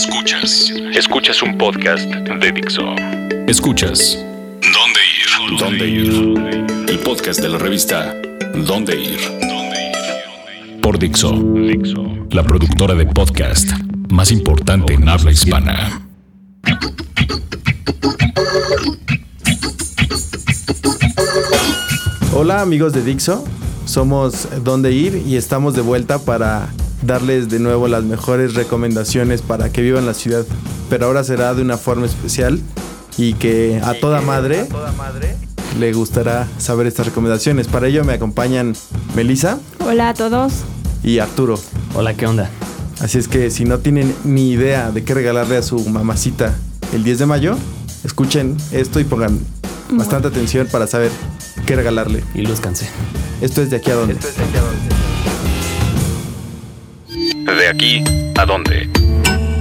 Escuchas. Escuchas un podcast de Dixo. Escuchas. ¿Dónde ir? ¿Dónde ir? El podcast de la revista ¿Dónde ir? Por Dixo. Dixo. La productora de podcast más importante en habla hispana. Hola amigos de Dixo, somos Dónde Ir y estamos de vuelta para darles de nuevo las mejores recomendaciones para que vivan la ciudad. Pero ahora será de una forma especial y que a toda madre le gustará saber estas recomendaciones. Para ello me acompañan Melissa Hola a todos. y Arturo. Hola, ¿qué onda? Así es que si no tienen ni idea de qué regalarle a su mamacita el 10 de mayo, escuchen esto y pongan bastante atención para saber qué regalarle. Y lúzcanse. Esto es de aquí a dónde. De aquí a dónde.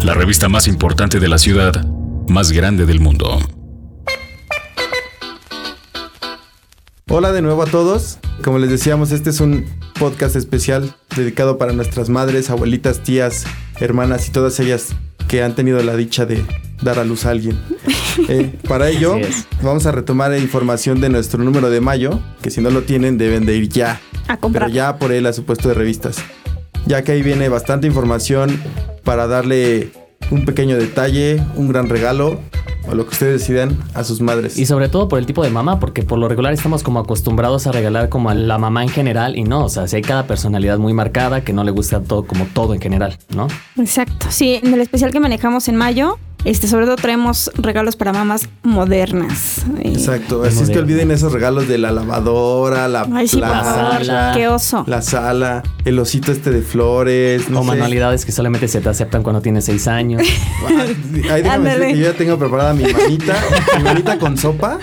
La revista más importante de la ciudad, más grande del mundo. Hola de nuevo a todos. Como les decíamos, este es un podcast especial dedicado para nuestras madres, abuelitas, tías, hermanas y todas ellas que han tenido la dicha de dar a luz a alguien. Eh, para ello, vamos a retomar información de nuestro número de mayo, que si no lo tienen deben de ir ya, A comprar. pero ya por él a su puesto de revistas. Ya que ahí viene bastante información para darle un pequeño detalle, un gran regalo o lo que ustedes decidan a sus madres. Y sobre todo por el tipo de mamá, porque por lo regular estamos como acostumbrados a regalar como a la mamá en general y no, o sea, si hay cada personalidad muy marcada que no le gusta todo como todo en general, ¿no? Exacto. Sí, en el especial que manejamos en mayo, este, sobre todo traemos regalos para mamás modernas. Exacto, así es que olviden esos regalos de la lavadora, la Ay, sí, sala. Qué oso. la sala, el osito este de flores, no o sé. manualidades que solamente se te aceptan cuando tienes seis años. Ay, Ahí déjame decirte que yo ya tengo preparada mi manita, mi manita con sopa,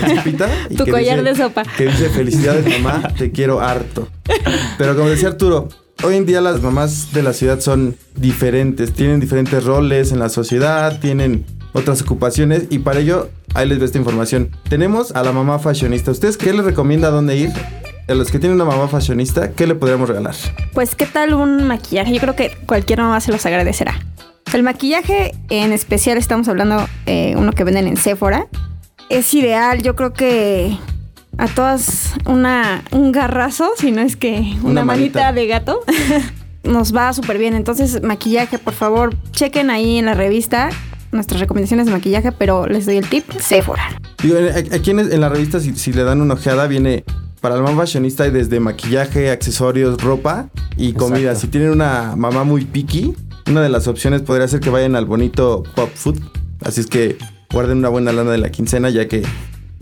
con sopita. y Tu collar dice- de sopa. Que dice, felicidades mamá, te quiero harto. Pero como decía Arturo, hoy en día las mamás de la ciudad son diferentes, tienen diferentes roles en la sociedad, tienen otras ocupaciones y para ello, ahí les doy esta información. Tenemos a la mamá fashionista. ¿Ustedes qué les recomienda dónde ir? A los que tienen una mamá fashionista, ¿qué le podríamos regalar? Pues, ¿qué tal un maquillaje? Yo creo que cualquier mamá se los agradecerá. El maquillaje, en especial, estamos hablando eh, uno que venden en Sephora. Es ideal, yo creo que a todas una, un garrazo, si no es que una, Una manita. manita. de gato, nos va súper bien. Entonces, maquillaje, por favor, chequen ahí en la revista nuestras recomendaciones de maquillaje, pero les doy el tip, Sephora. Digo, en- aquí en, en la revista, si, si le dan una ojeada, viene para la mamá fashionista hay desde maquillaje, accesorios, ropa y comida. Exacto. Si tienen una mamá muy picky, una de las opciones podría ser que vayan al bonito Pop Food. Así es que guarden una buena lana de la quincena, ya que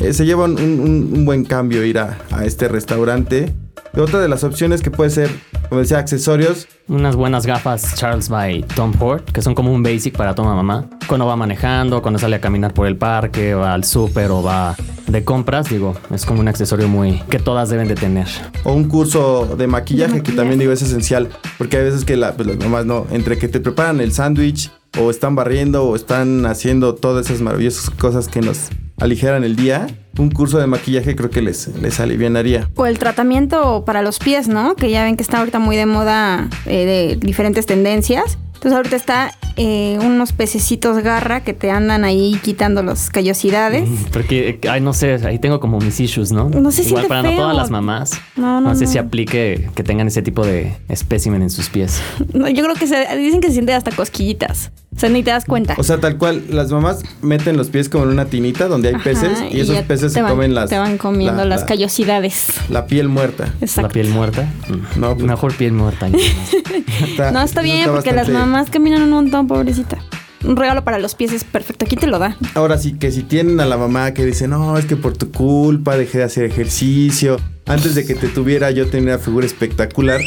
eh, se lleva un, un- un buen cambio ir a, a este restaurante. Y otra de las opciones que puede ser, como decía, accesorios. Unas buenas gafas Charles by Tom Ford, que son como un basic para toda mamá. Cuando va manejando, cuando sale a caminar por el parque, va al súper o va de compras, digo, es como un accesorio muy que todas deben de tener. O un curso de maquillaje, que también digo es esencial. Porque hay veces que la- pues, las mamás no, entre que te preparan el sándwich, o están barriendo, o están haciendo todas esas maravillosas cosas que nos aligeran el día, un curso de maquillaje creo que les, les alivianaría. O el tratamiento para los pies, ¿no? Que ya ven que está ahorita muy de moda eh, de diferentes tendencias. Entonces ahorita está eh, unos pececitos garra que te andan ahí quitando las callosidades. Porque, ay, no sé, ahí tengo como mis issues, ¿no? No se Igual siente para no todas las mamás. No, no, sé no. si aplique que tengan ese tipo de espécimen en sus pies. No, yo creo que se, dicen que se siente hasta cosquillitas. O sea, ni te das cuenta. O sea, tal cual, las mamás meten los pies como en una tinita donde hay Ajá, peces y esos peces se van- comen las... Te van comiendo la- las la- callosidades. La piel muerta. Exacto. La piel muerta. Mm. No, pues- Mejor piel muerta. Está- No, está bien, porque las mamás caminan un montón, pobrecita. Un regalo para los pies es perfecto. Aquí te lo da. Ahora sí que si tienen a la mamá que dice, no, es que por tu culpa dejé de hacer ejercicio. Antes de que te tuviera yo tenía una figura espectacular.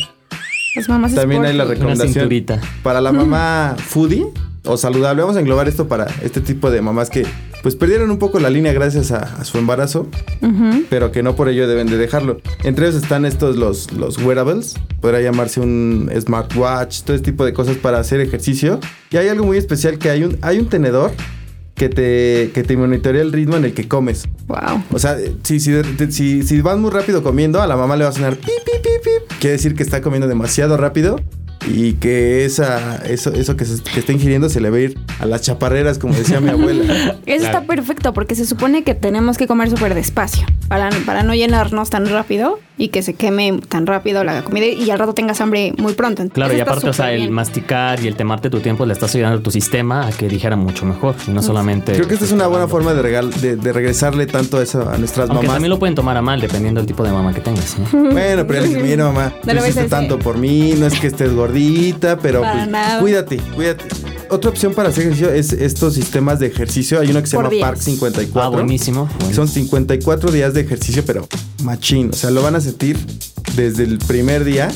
Las mamás También hay la recomendación para la mamá foodie o saludable. Vamos a englobar esto para este tipo de mamás que pues perdieron un poco la línea gracias a, a su embarazo, Ujú. pero que no por ello deben de dejarlo. Entre ellos están estos los, los wearables, podrá llamarse un smartwatch, todo este tipo de cosas para hacer ejercicio. Y hay algo muy especial que hay un, hay un tenedor que te, que te monitorea el ritmo en el que comes. Wow. O sea, si, si, si, si vas muy rápido comiendo, a la mamá le va a sonar pip, pip, pip, pip. Quiere decir que está comiendo demasiado rápido. Y que esa, eso, eso que, se, que está ingiriendo se le va a ir a las chaparreras, como decía mi abuela. Eso está perfecto porque se supone que tenemos que comer súper despacio para, para no llenarnos tan rápido y que se queme tan rápido la comida y al rato tengas hambre muy pronto. Claro, y aparte, o sea, el masticar y el temarte tu tiempo le estás ayudando a tu sistema a que dijera mucho mejor y no solamente. Creo que esta es una buena forma de, regal, de, de regresarle tanto eso a nuestras Aunque mamás. también lo pueden tomar a mal dependiendo del tipo de mamá que tengas. ¿no? Bueno, pero ya le dice, mira mamá, No hiciste tanto por mí, no es que estés gordita, pero Para pues, nada. cuídate, cuídate. Otra opción para hacer ejercicio es estos sistemas de ejercicio. Hay uno que se Por llama días. Park 54. Ah, buenísimo. Bueno. Son 54 días de ejercicio, pero machín. O sea, lo van a sentir desde el primer día,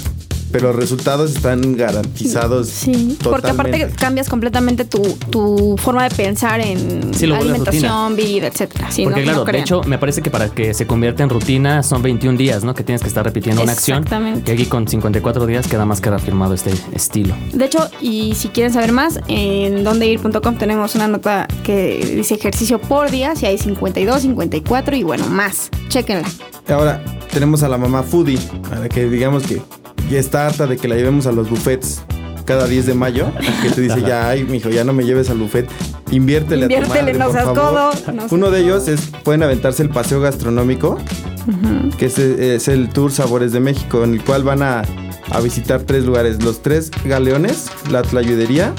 pero los resultados están garantizados. Sí, porque aparte totalmente. cambias completamente tu, tu forma de pensar en Sí, lo vuelves alimentación, vida, etcétera. Sí, Porque no- claro, no de hecho, me parece que para que se convierta en rutina son 21 días, ¿no? Que tienes que estar repitiendo una acción. Exactamente. Y aquí con 54 días queda más que reafirmado este estilo. De hecho, y si quieren saber más, en dondeir.com tenemos una nota que dice ejercicio por día, si hay 52, 54 y bueno, más. Chéquenla. Ahora tenemos a la mamá foodie, para que digamos que ya está harta de que la llevemos a los buffets cada 10 de mayo, que te dice ya, ay, mijo, ya no me lleves al buffet, inviértele, a tu madre, no por favor. codo, no seas Uno de codo. ellos es, pueden aventarse el paseo gastronómico, que es, es el Tour Sabores de México, en el cual van a, a visitar tres lugares, los tres galeones, la tlayudería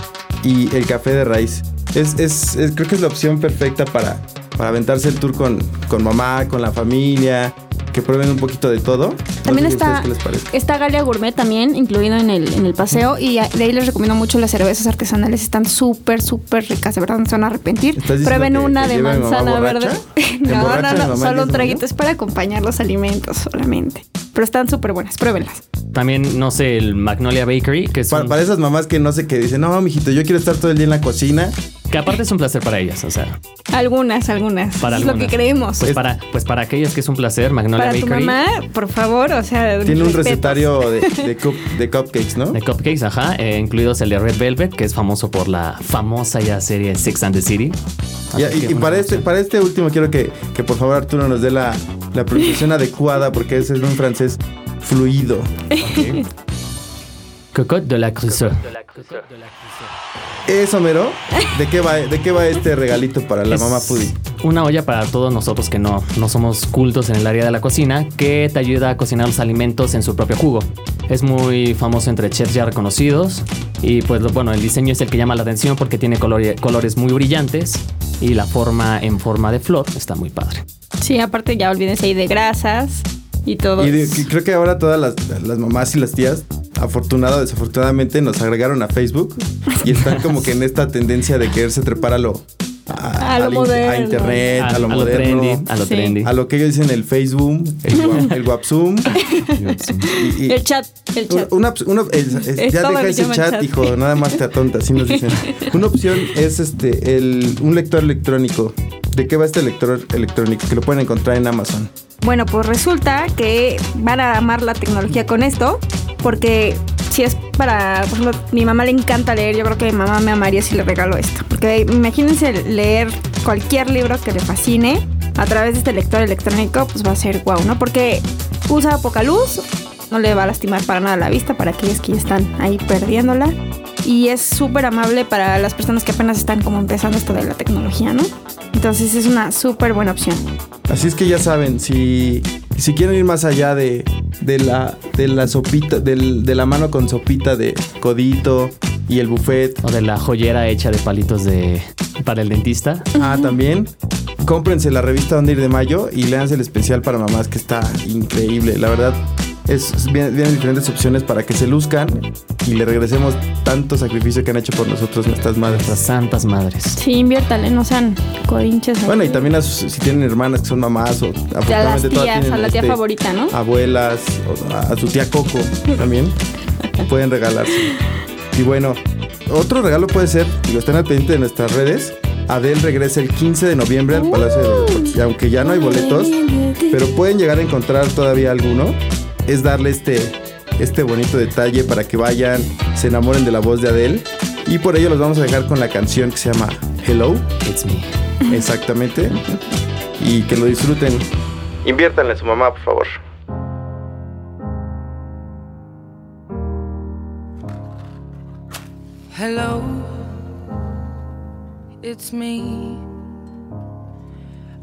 y el café de raíz. Es, es- es- creo que es la opción perfecta para, para aventarse el tour con, con mamá, con la familia, que prueben un poquito de todo. No También sé está, qué les parece. está Galia Gourmet también incluido en el, en el paseo y de ahí les recomiendo mucho las cervezas artesanales. Están súper, súper ricas, de verdad no se van a arrepentir. ¿Estás diciendo Prueben que- una que de manzana verde. ¿Te no, no, no, solo 10 un traguito es para acompañar los alimentos solamente. Pero están súper buenas, pruébenlas. También, no sé, el Magnolia Bakery, que es Para, un- para esas mamás que no sé qué dicen, no, mijito, yo quiero estar todo el día en la cocina. que aparte es un placer para ellas, o sea, Algunas, algunas. para es lo que creemos. Pues Es- para, pues para aquellas que es un placer, Magnolia para tu Bakery. mamá, por favor, o sea, Tiene un respetos. recetario de, de, cup- de cupcakes, ¿no? De cupcakes, ajá, eh, incluidos el de Red Velvet, que es famoso por la famosa ya serie Six and the City. Y, Así y- que y una para, este, para este último quiero que, que por favor Arturo nos dé la, la pronunciación adecuada porque ese es un francés fluido. Cocotte de la Crusoe. Eso, mero. ¿De qué va, de qué va este regalito para la Es mamá foodie? Una olla para todos nosotros que no, no somos cultos en el área de la cocina, que te ayuda a cocinar los alimentos en su propio jugo. Es muy famoso entre chefs ya reconocidos y pues lo- bueno, el diseño es el que llama la atención porque tiene color- colores muy brillantes y la forma en forma de flor está muy padre. Sí, aparte ya olvídense ahí de grasas y todo. Y de- creo que ahora todas las, las mamás y las tías, afortunado o desafortunadamente, nos agregaron a Facebook y están como que en esta tendencia de quererse trepar a lo, a, A lo moderno. a internet, a, lo moderno. trendy, a lo Sí. trendy. A lo que ellos dicen el Facebook, el, WhatsApp. y- y- El chat, el chat. Una, una- es- es- Es ya deja ese chat, chat. hijo, nada más te atonta, así nos dicen. Una opción es este el, un lector electrónico. ¿De qué va este lector electrónico? Que lo pueden encontrar en Amazon. Bueno, pues resulta que van a amar la tecnología con esto, porque si es para, por ejemplo, mi mamá le encanta leer, yo creo que mi mamá me amaría si le regalo esto. Porque imagínense leer cualquier libro que le fascine a través de este lector electrónico, pues va a ser guau, ¿no? Porque usa poca luz, no le va a lastimar para nada la vista para aquellos que ya están ahí perdiéndola. Y es súper amable para las personas que apenas están como empezando esto de la tecnología, ¿no? Entonces es una súper buena opción. Así es que ya saben, si, si quieren ir más allá de, de la, de la sopita, del- de la mano con sopita de codito y el buffet, O de la joyera hecha de palitos de para el dentista. ah, también, cómprense la revista Donde Ir de Mayo y léanse el especial para mamás que está increíble. La verdad, es, vienen, vienen diferentes opciones para que se luzcan y le regresemos tanto sacrificio que han hecho por nosotros nuestras madres. Nuestras santas madres. Sí, inviértale, no sean codinches. Bueno, y también a sus- si tienen hermanas que son mamás o a las afortunadamente todas tías, tienen, a la tía este, favorita, ¿no? abuelas, o a, a su tía Coco también pueden regalarse. Y bueno, otro regalo puede ser, digo, estén al pendiente de nuestras redes. Adele regresa el 15 de noviembre al Palacio de Deportes. Y aunque ya no hay boletos, pero pueden llegar a encontrar todavía alguno. Es darle este, este bonito detalle para que vayan, se enamoren de la voz de Adele. Y por ello los vamos a dejar con la canción que se llama Hello. It's me. Exactamente. Y que lo disfruten. Inviértanle a su mamá, por favor. Hello, it's me.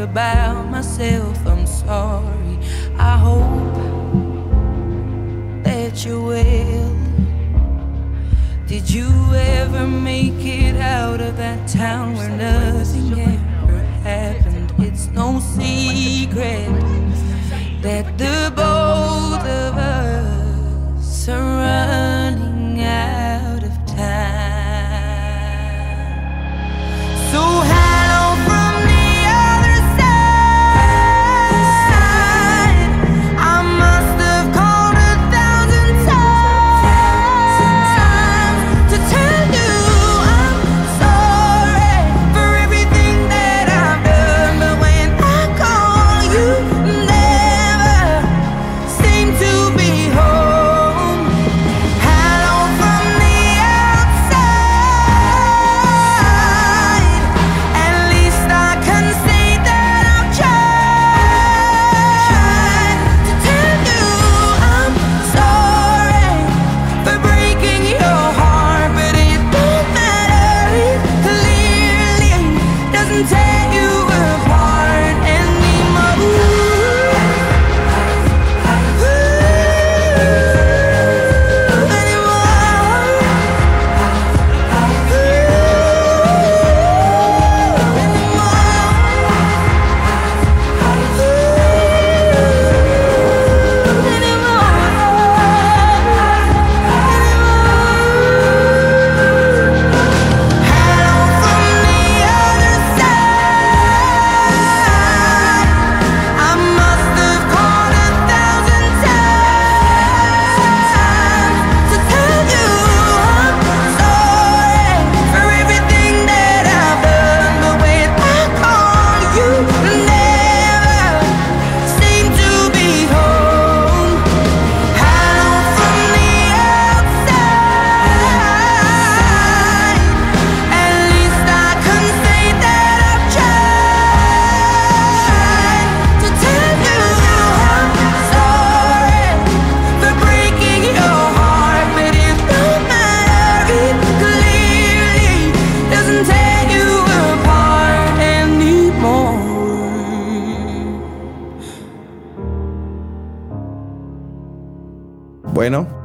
About myself,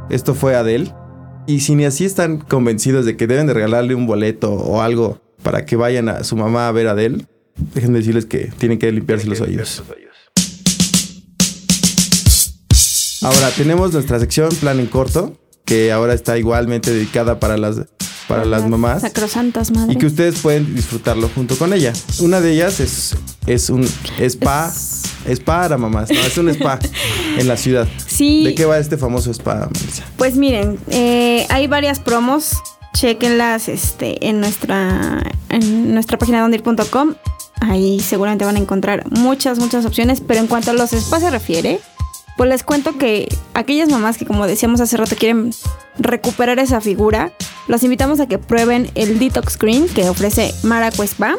Esto fue Adele. Y si ni así están convencidos de que deben de regalarle un boleto o algo para que vayan a su mamá a ver a Adele, dejen de decirles que tienen que limpiarse los oídos. Ahora tenemos nuestra sección Plan en Corto, que ahora está igualmente dedicada para las para las mamás. Sacrosantas madres. Y que ustedes pueden disfrutarlo junto con ella. Una de ellas es, es un spa. Es... para mamás, no, es un spa en la ciudad. Sí. ¿De qué va este famoso spa, Melissa? Pues miren, eh, hay varias promos. Chequenlas este, en, nuestra, en nuestra página dondeir.com. Ahí seguramente van a encontrar muchas, muchas opciones. Pero en cuanto a los spas se refiere, pues les cuento que aquellas mamás que, como decíamos hace rato, quieren recuperar esa figura, los invitamos a que prueben el Detox Screen que ofrece Maraco Spa.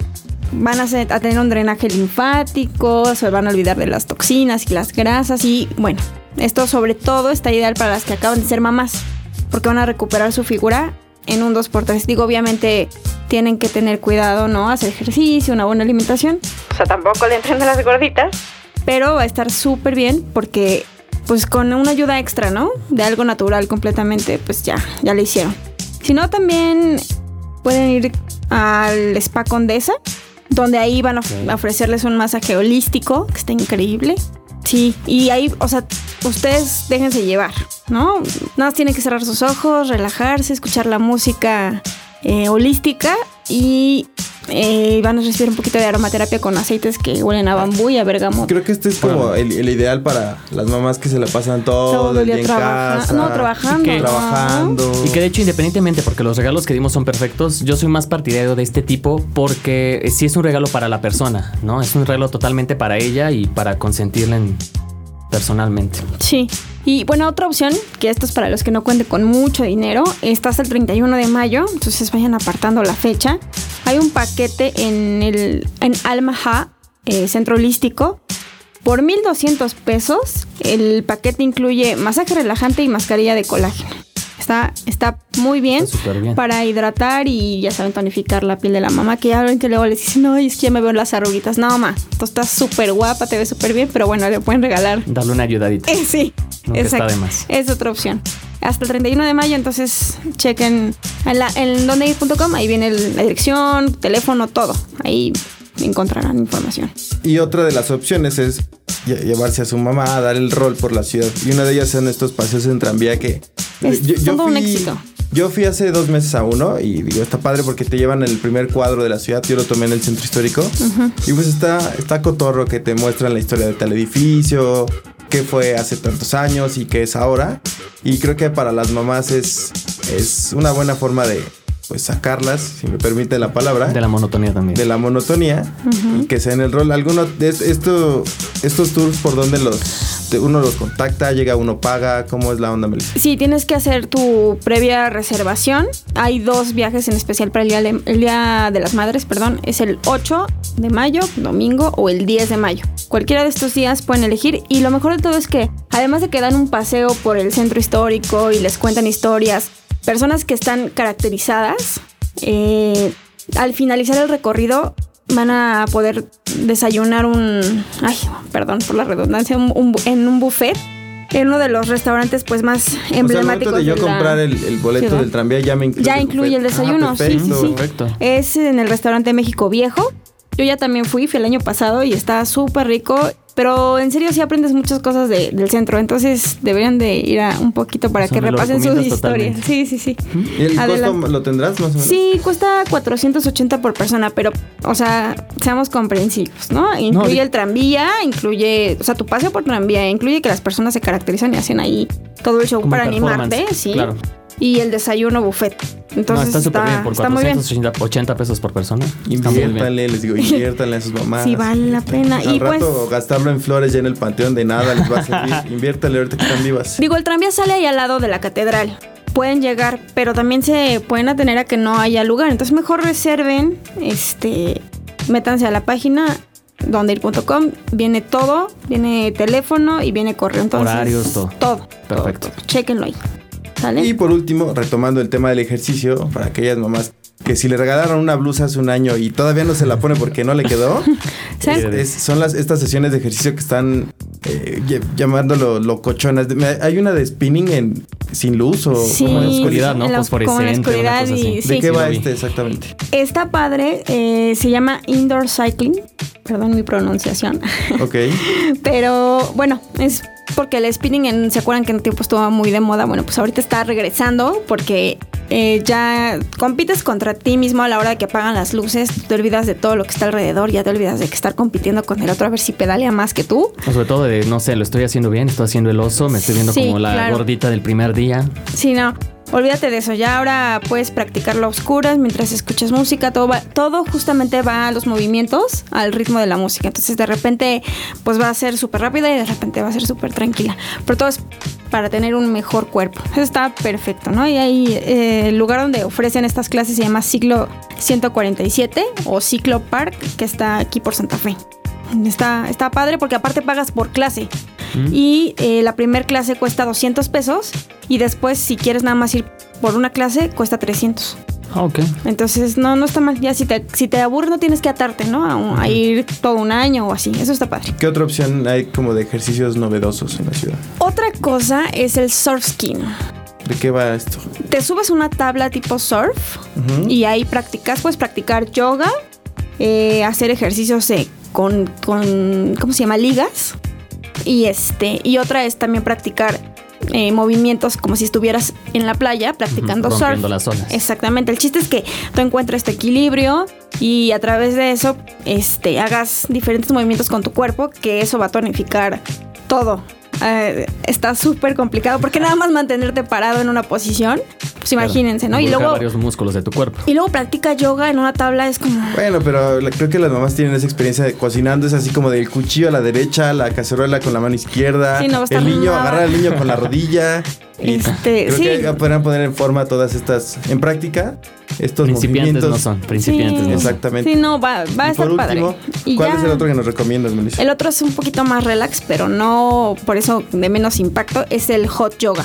Van a, a, tener un drenaje linfático, se van a olvidar de las toxinas y las grasas y bueno, esto sobre todo está ideal para las que acaban de ser mamás, porque van a recuperar su figura en un 2x3. Digo, obviamente tienen que tener cuidado, ¿no? Hacer ejercicio, una buena alimentación. O sea, tampoco le entren de las gorditas, pero va a estar súper bien porque pues con una ayuda extra, ¿no? De algo natural completamente, pues ya, ya lo hicieron. Si no, también pueden ir al Spa Condesa, donde ahí van a ofrecerles un masaje holístico, que está increíble. Sí, y ahí, o sea, ustedes déjense llevar, ¿no? Nada más tienen que cerrar sus ojos, relajarse, escuchar la música eh, holística y eh, van a recibir un poquito de aromaterapia con aceites que huelen a bambú y a bergamota. Creo que este es como el, ideal para las mamás que se la pasan todo, el día, en casa. No, trabajando. Y que, trabajando. Y que de hecho, independientemente, porque los regalos que dimos son perfectos, yo soy más partidario de este tipo porque sí es un regalo para la persona, ¿no? Es un regalo totalmente para ella y para consentirla personalmente. Sí. Y bueno, otra opción, que esto es para los que no cuenten con mucho dinero, está hasta el 31 de mayo, entonces vayan apartando la fecha. Hay un paquete en el en Almaha, eh, centro holístico, por 1.200 pesos. El paquete incluye masaje relajante y mascarilla de colágeno. Está, está muy bien, para hidratar y ya saben tonificar la piel de la mamá. Que ya ven que luego les dicen, no, es que ya me veo las arruguitas. No, mamá, tú estás súper guapa, te ves súper bien, pero bueno, le pueden regalar. Darle una ayudadita. Eh, sí, exacto. Es otra opción. Hasta el 31 de mayo, entonces chequen en, la, en dondeir.com, ahí viene la dirección, teléfono, todo. Ahí encontrarán información. Y otra de las opciones es llevarse a su mamá a dar el rol por la ciudad. Y una de ellas son estos paseos en tranvía que... Es todo un éxito. Yo fui hace dos meses a uno y digo, está padre porque te llevan el primer cuadro de la ciudad. Yo lo tomé en el centro histórico. Y pues está, está cotorro que te muestran la historia de tal edificio, qué fue hace tantos años y qué es ahora. Y creo que para las mamás es, es una buena forma de, pues sacarlas, si me permite la palabra. De la monotonía también. De la monotonía. Y que sea en el rol. Alguno de esto, estos tours por donde los uno los contacta, llega uno paga, ¿cómo es la onda, Melissa? Sí, tienes que hacer tu previa reservación. Hay dos viajes en especial para el día, de, el día de las Madres, perdón. Es el 8 de mayo, domingo, o el 10 de mayo. Cualquiera de estos días pueden elegir y lo mejor de todo es que además de que dan un paseo por el centro histórico y les cuentan historias, personas que están caracterizadas, eh, al finalizar el recorrido van a poder desayunar un, ay, perdón por la redundancia, en un buffet en uno de los restaurantes pues más emblemáticos. O sea, de yo comprar el, boleto del tranvía ya me incluye. Ya incluye el desayuno, sí, sí, sí. Es en el restaurante México Viejo. Yo ya también fui, fui el año pasado y está súper rico. Pero en serio sí aprendes muchas cosas del centro, entonces deberían de ir a un poquito para que repasen sus historias. Sí, sí, sí. ¿Y el costo lo tendrás más o menos? Sí, cuesta 480 por persona, pero, o sea, seamos comprensivos, ¿no? Incluye el tranvía, incluye, o sea, tu paseo por tranvía, incluye que las personas se caracterizan y hacen ahí todo el show para animarte, sí. Claro y el desayuno buffet. Entonces está súper bien, por 480 pesos por persona. Inviértanle, les digo, inviértanle a sus mamás. Sí, vale la pena. Al y pues rato pues, gastarlo en flores ya en el panteón de nada les va a servir. Inviértanle ahorita que están vivas. Digo, el tranvía sale ahí al lado de la catedral. Pueden llegar, pero también se pueden atener a que no haya lugar. Entonces mejor reserven, este, métanse a la página dondeir.com, viene todo, viene teléfono y viene correo. Entonces, Horarios, todo. Todo. Perfecto. Chequenlo ahí. Y por último, retomando el tema del ejercicio, para aquellas mamás que si le regalaron una blusa hace un año y todavía no se la pone porque no le quedó, son las, estas sesiones de ejercicio que están eh, llamándolo locochonas. Hay una de spinning en sin luz o sí, como en oscuridad, ¿no? oscuridad y, ¿De qué va este exactamente? Está padre, eh, se llama indoor cycling. Perdón mi pronunciación. Ok. Pero bueno, es porque el spinning, en, ¿se acuerdan que en un tiempo estuvo muy de moda? Bueno, pues ahorita está regresando porque eh, ya compites contra ti mismo a la hora de que apagan las luces, te olvidas de todo lo que está alrededor, ya te olvidas de que estar compitiendo con el otro a ver si pedalea más que tú. O sobre todo de, no sé, lo estoy haciendo bien, estoy haciendo el oso, me estoy viendo Sí, como la claro. gordita del primer día. Sí, no. Olvídate de eso, ya ahora puedes practicarlo a oscuras mientras escuchas música, todo, todo justamente va a los movimientos, al ritmo de la música. Entonces de repente pues va a ser súper rápida y de repente va a ser súper tranquila. Pero todo es para tener un mejor cuerpo. Eso está perfecto, ¿no? Y ahí eh, el lugar donde ofrecen estas clases se llama Ciclo 147 o Ciclo Park, que está aquí por Santa Fe. Está, está padre porque aparte pagas por clase. Y eh, la primera clase cuesta 200 pesos y después si quieres nada más ir por una clase cuesta 300. Ah, ok. Entonces no, no está mal. Ya si te, si te aburres no tienes que atarte, ¿no? A, un- a ir todo un año o así. Eso está padre. ¿Qué otra opción hay como de ejercicios novedosos en la ciudad? Otra cosa es el surf skin. ¿De qué va esto? Te subes a una tabla tipo surf y ahí practicas, puedes practicar yoga, eh, hacer ejercicios eh, con, con, ¿cómo se llama? Ligas. Y este, y otra es también practicar eh, movimientos como si estuvieras en la playa practicando Ujú, surf. las olas. Exactamente. El chiste es que tú encuentres tu equilibrio y a través de eso, este, hagas diferentes movimientos con tu cuerpo, que eso va a tonificar todo. Eh, está súper complicado porque nada más mantenerte parado en una posición, pues imagínense, ¿no? Y luego, varios músculos de tu cuerpo. y luego practica yoga en una tabla, es como... Bueno, pero la- creo que las mamás tienen esa experiencia de cocinando, es así como del cuchillo a la derecha, la cacerola con la mano izquierda, Sí, no va a estar el niño, nada. agarrar al niño con la rodilla. Y Este, creo sí. que podrán poner en forma todas estas, en práctica, estos Principiantes movimientos. no son, principiantes Sí. no son. Exactamente. Sí, no, va, va a estar por padre. último, Y ¿cuál ya- es el otro que nos recomiendas, Melissa? El otro es un poquito más relax, pero no por eso de menos impacto, es el hot yoga.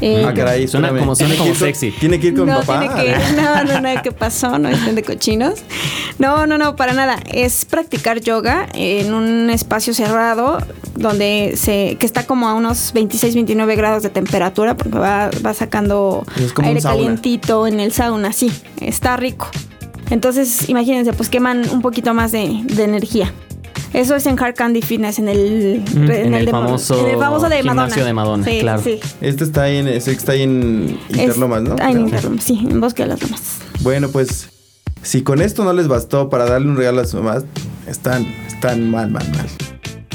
Eh, ah, caray, Suena como- suena ¿Tiene como sexy. Tiene que ir con no, papá. tiene que ir. No, no, no, ¿qué pasó? No estén de cochinos. No, no, no, para nada. Es practicar yoga en un espacio cerrado donde se, que está como a unos 26, 29 grados de temperatura porque va, va sacando aire calientito en el sauna, sí, está rico. Entonces, imagínense, pues queman un poquito más de, de energía. Eso es en Hard Candy Fitness, en el, Mm, en el de- famoso en el famoso de gimnasio Madonna. de Madonna, Sí, claro. sí. Este está ahí en, ese está ahí en Interlomas, ¿no? Ah, en. Interlomas, sí, en Bosque de las Lomas. Bueno, pues si con esto no les bastó para darle un regalo a sus mamás, están, están mal, mal, mal.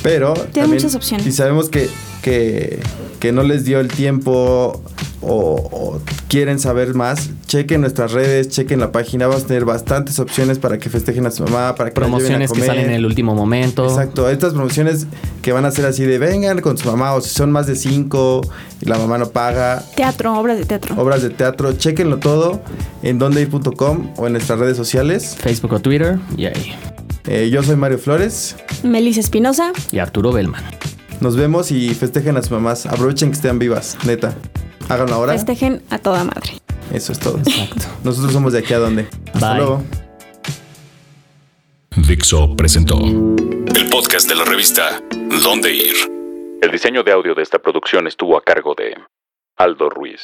Pero también, muchas opciones. Y sabemos que, que, que no les dio el tiempo o, o quieren saber más, chequen nuestras redes, chequen la página, vamos a tener bastantes opciones para que festejen a su mamá, para que la lleven a Promociones que salen en el último momento. Exacto, estas promociones que van a ser así de vengan con su mamá o si son más de cinco y la mamá no paga, Teatro, obras de teatro. obras de teatro, chequenlo todo en dondeir.com o en nuestras redes sociales. Facebook o Twitter. Y ahí. Eh, yo soy Mario Flores, Melissa Espinosa. Y Arturo Bellman. nos vemos y festejen a sus mamás, aprovechen que estén vivas, neta. Háganlo ahora. Festejen a toda madre. Eso es todo. Exacto. Nosotros somos de aquí a donde. Hasta Bye. luego. Dixo presentó el podcast de la revista Dónde Ir. El diseño de audio de esta producción estuvo a cargo de Aldo Ruiz.